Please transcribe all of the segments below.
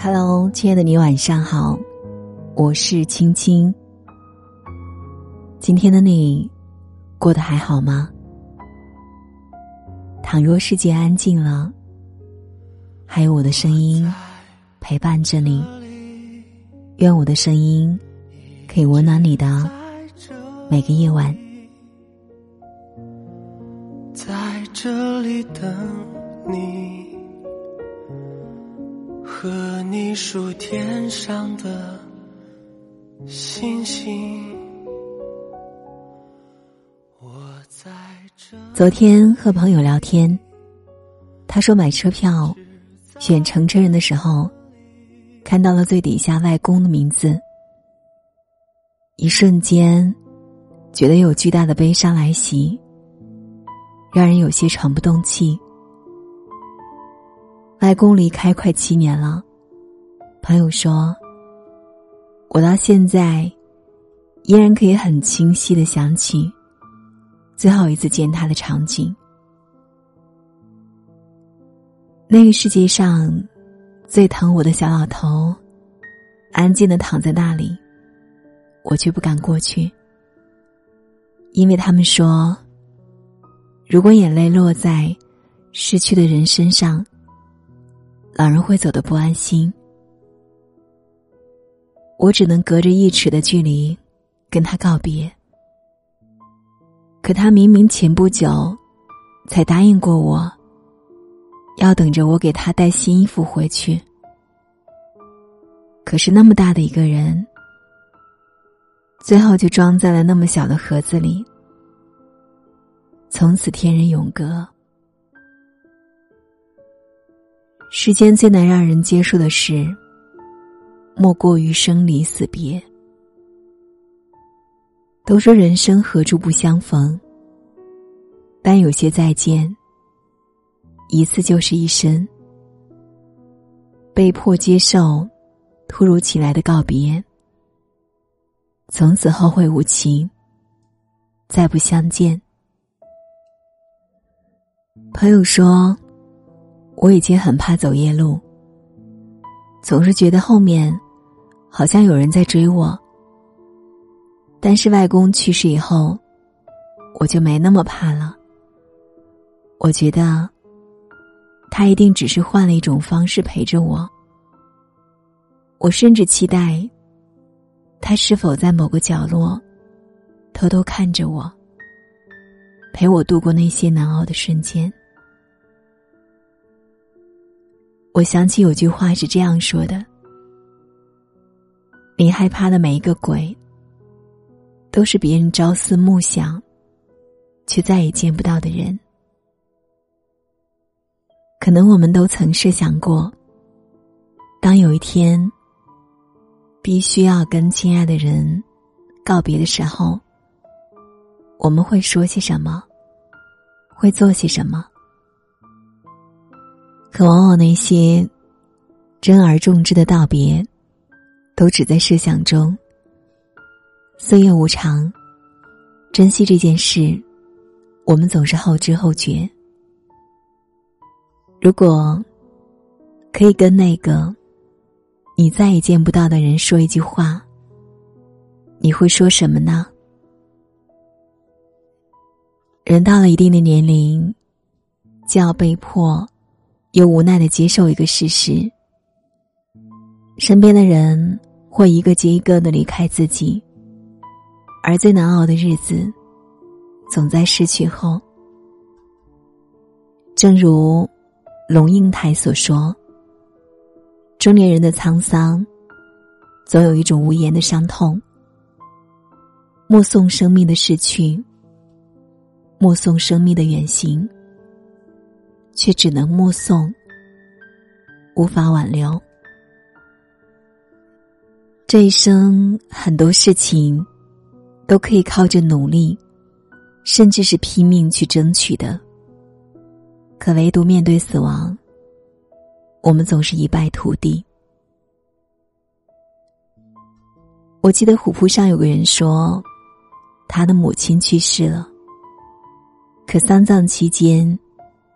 Hello，亲爱的你，晚上好，我是青青。今天的你过得还好吗？倘若世界安静了，还有我的声音陪伴着你。愿我的声音可以温暖你的每个夜晚。这里等你。和你数天上的星星。我在这。昨天和朋友聊天，他说买车票选乘车人的时候，看到了最底下外公的名字，一瞬间觉得有巨大的悲伤来袭，让人有些喘不动气。外公离开快七年了，朋友说：“我到现在依然可以很清晰的想起最后一次见他的场景。那个世界上最疼我的小老头，安静的躺在那里，我却不敢过去，因为他们说，如果眼泪落在失去的人身上。”老人会走得不安心，我只能隔着一尺的距离跟他告别。可他明明前不久才答应过我，要等着我给他带新衣服回去。可是那么大的一个人，最后就装在了那么小的盒子里，从此天人永隔。世间最难让人接受的事，莫过于生离死别。都说人生何处不相逢，但有些再见，一次就是一生。被迫接受突如其来的告别，从此后会无期，再不相见。朋友说。我以前很怕走夜路，总是觉得后面好像有人在追我。但是外公去世以后，我就没那么怕了。我觉得他一定只是换了一种方式陪着我。我甚至期待他是否在某个角落偷偷看着我，陪我度过那些难熬的瞬间。我想起有句话是这样说的：“你害怕的每一个鬼，都是别人朝思暮想，却再也见不到的人。”可能我们都曾设想过，当有一天必须要跟亲爱的人告别的时候，我们会说些什么，会做些什么。可往往那些珍而重之的道别，都只在设想中。岁月无常，珍惜这件事，我们总是后知后觉。如果可以跟那个你再也见不到的人说一句话，你会说什么呢？人到了一定的年龄，就要被迫。又无奈的接受一个事实：身边的人会一个接一个的离开自己，而最难熬的日子，总在失去后。正如龙应台所说：“中年人的沧桑，总有一种无言的伤痛。目送生命的逝去，目送生命的远行。”却只能目送，无法挽留。这一生很多事情，都可以靠着努力，甚至是拼命去争取的。可唯独面对死亡，我们总是一败涂地。我记得虎扑上有个人说，他的母亲去世了。可丧葬期间，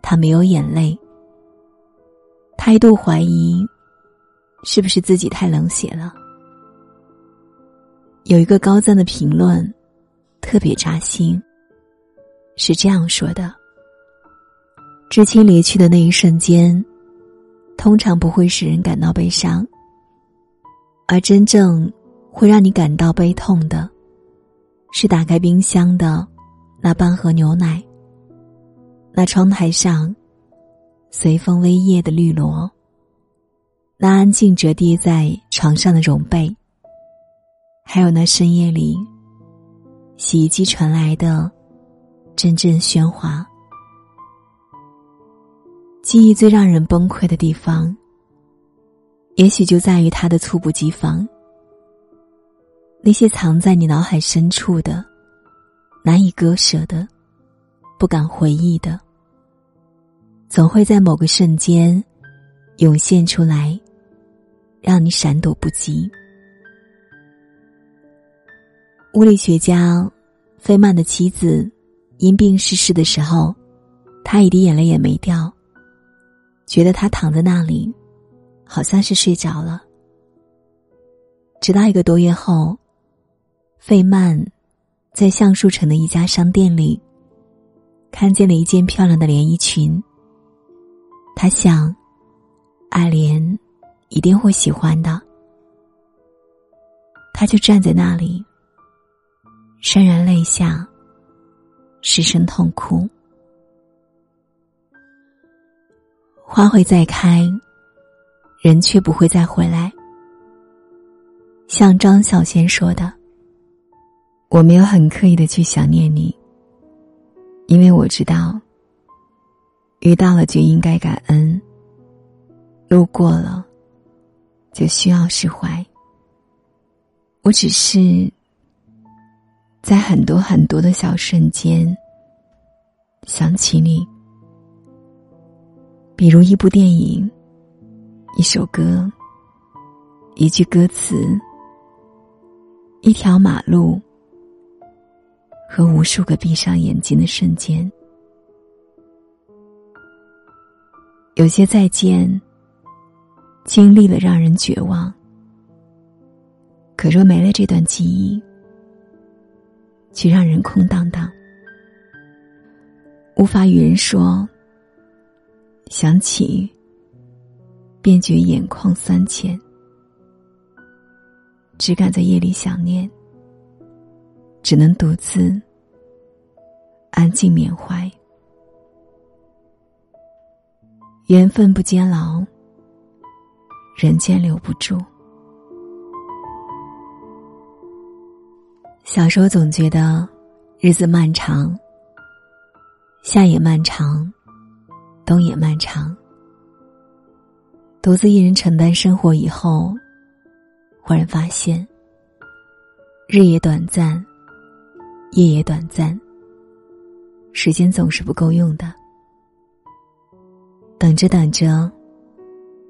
他没有眼泪。他一度怀疑，是不是自己太冷血了。有一个高赞的评论，特别扎心。是这样说的：至亲离去的那一瞬间，通常不会使人感到悲伤，而真正会让你感到悲痛的，是打开冰箱的那半盒牛奶，那窗台上随风微曳的绿萝，那安静折叠在床上的绒被。还有那深夜里，洗衣机传来的阵阵喧哗。记忆最让人崩溃的地方，也许就在于它的猝不及防。那些藏在你脑海深处的、难以割舍的、不敢回忆的，总会在某个瞬间涌现出来，让你闪躲不及。物理学家费曼的妻子因病逝世的时候，他一滴眼泪也没掉。觉得他躺在那里，好像是睡着了。直到一个多月后，费曼在橡树城的一家商店里看见了一件漂亮的连衣裙。他想，爱莲一定会喜欢的。他就站在那里。潸然泪下，失声痛哭。花会再开，人却不会再回来。像张小娴说的：“我没有很刻意的去想念你，因为我知道，遇到了就应该感恩，路过了就需要释怀。我只是。”在很多很多的小瞬间，想起你，比如一部电影、一首歌、一句歌词、一条马路和无数个闭上眼睛的瞬间。有些再见，经历了让人绝望，可若没了这段记忆。却让人空荡荡，无法与人说。想起，便觉眼眶酸浅，只敢在夜里想念，只能独自安静缅怀。缘分不坚牢，人间留不住。小时候总觉得日子漫长，夏也漫长，冬也漫长。独自一人承担生活以后，忽然发现，日也短暂，夜也短暂。时间总是不够用的，等着等着，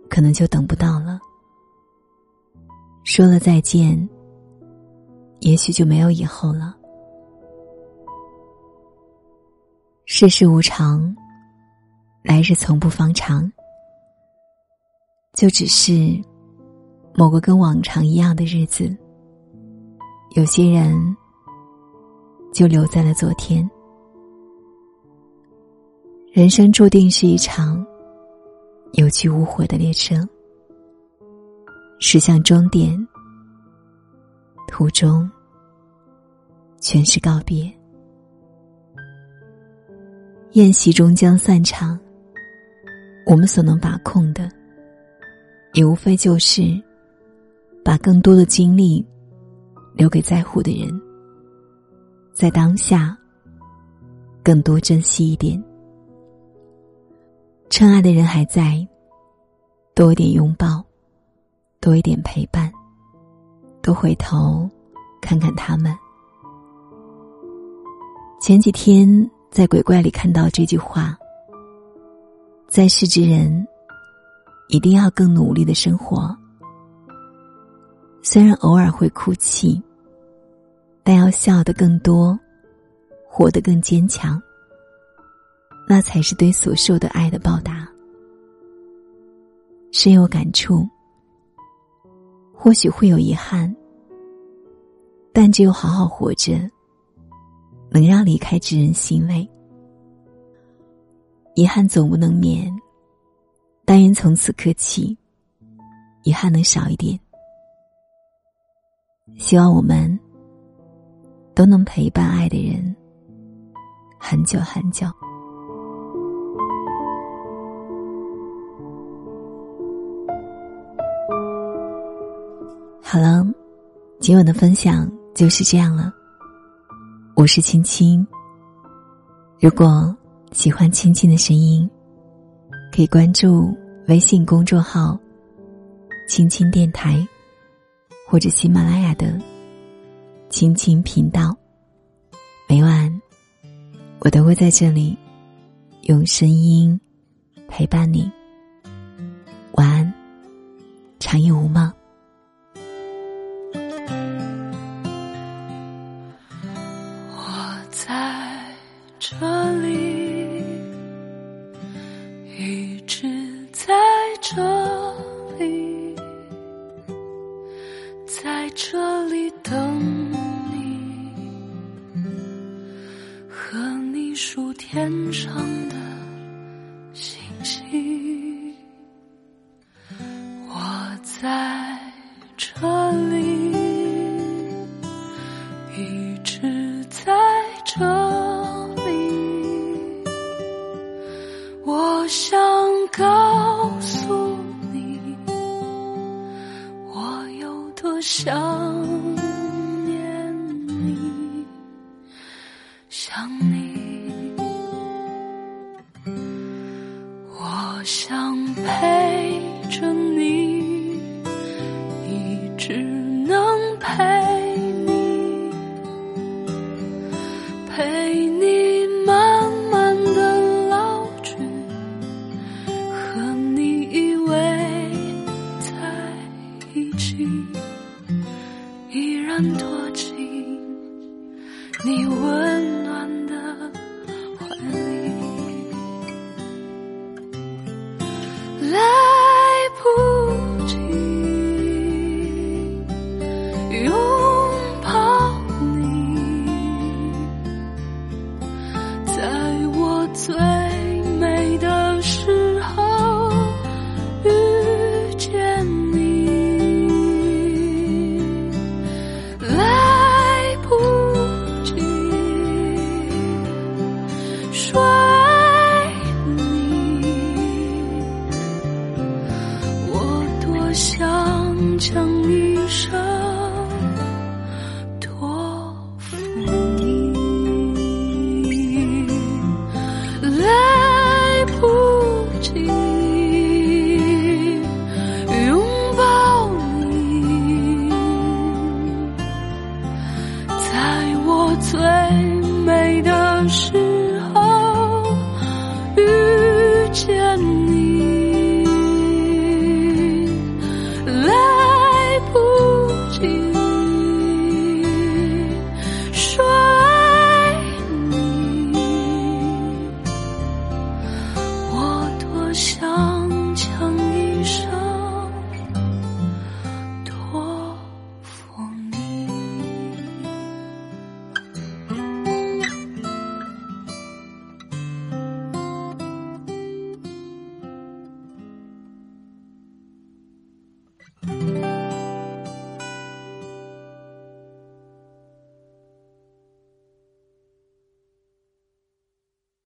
可能就等不到了。说了再见。也许就没有以后了。世事无常，来日从不方长。就只是某个跟往常一样的日子，有些人就留在了昨天。人生注定是一场有去无回的列车，驶向终点。途中，全是告别。宴席终将散场，我们所能把控的，也无非就是把更多的精力留给在乎的人，在当下，更多珍惜一点，趁爱的人还在，多一点拥抱，多一点陪伴。多回头看看他们。前几天在鬼怪里看到这句话：在世之人，一定要更努力的生活。虽然偶尔会哭泣，但要笑得更多，活得更坚强。那才是对所受的爱的报答。深有感触，或许会有遗憾，但只有好好活着，能让离开之人欣慰。遗憾总不能免，但愿从此刻起，遗憾能少一点。希望我们都能陪伴爱的人很久很久。好了，今晚的分享就是这样了。我是青青。如果喜欢青青的声音，可以关注微信公众号“青青电台”或者喜马拉雅的“青青频道”。每晚我都会在这里用声音陪伴你。晚安，长夜无梦。我想陪时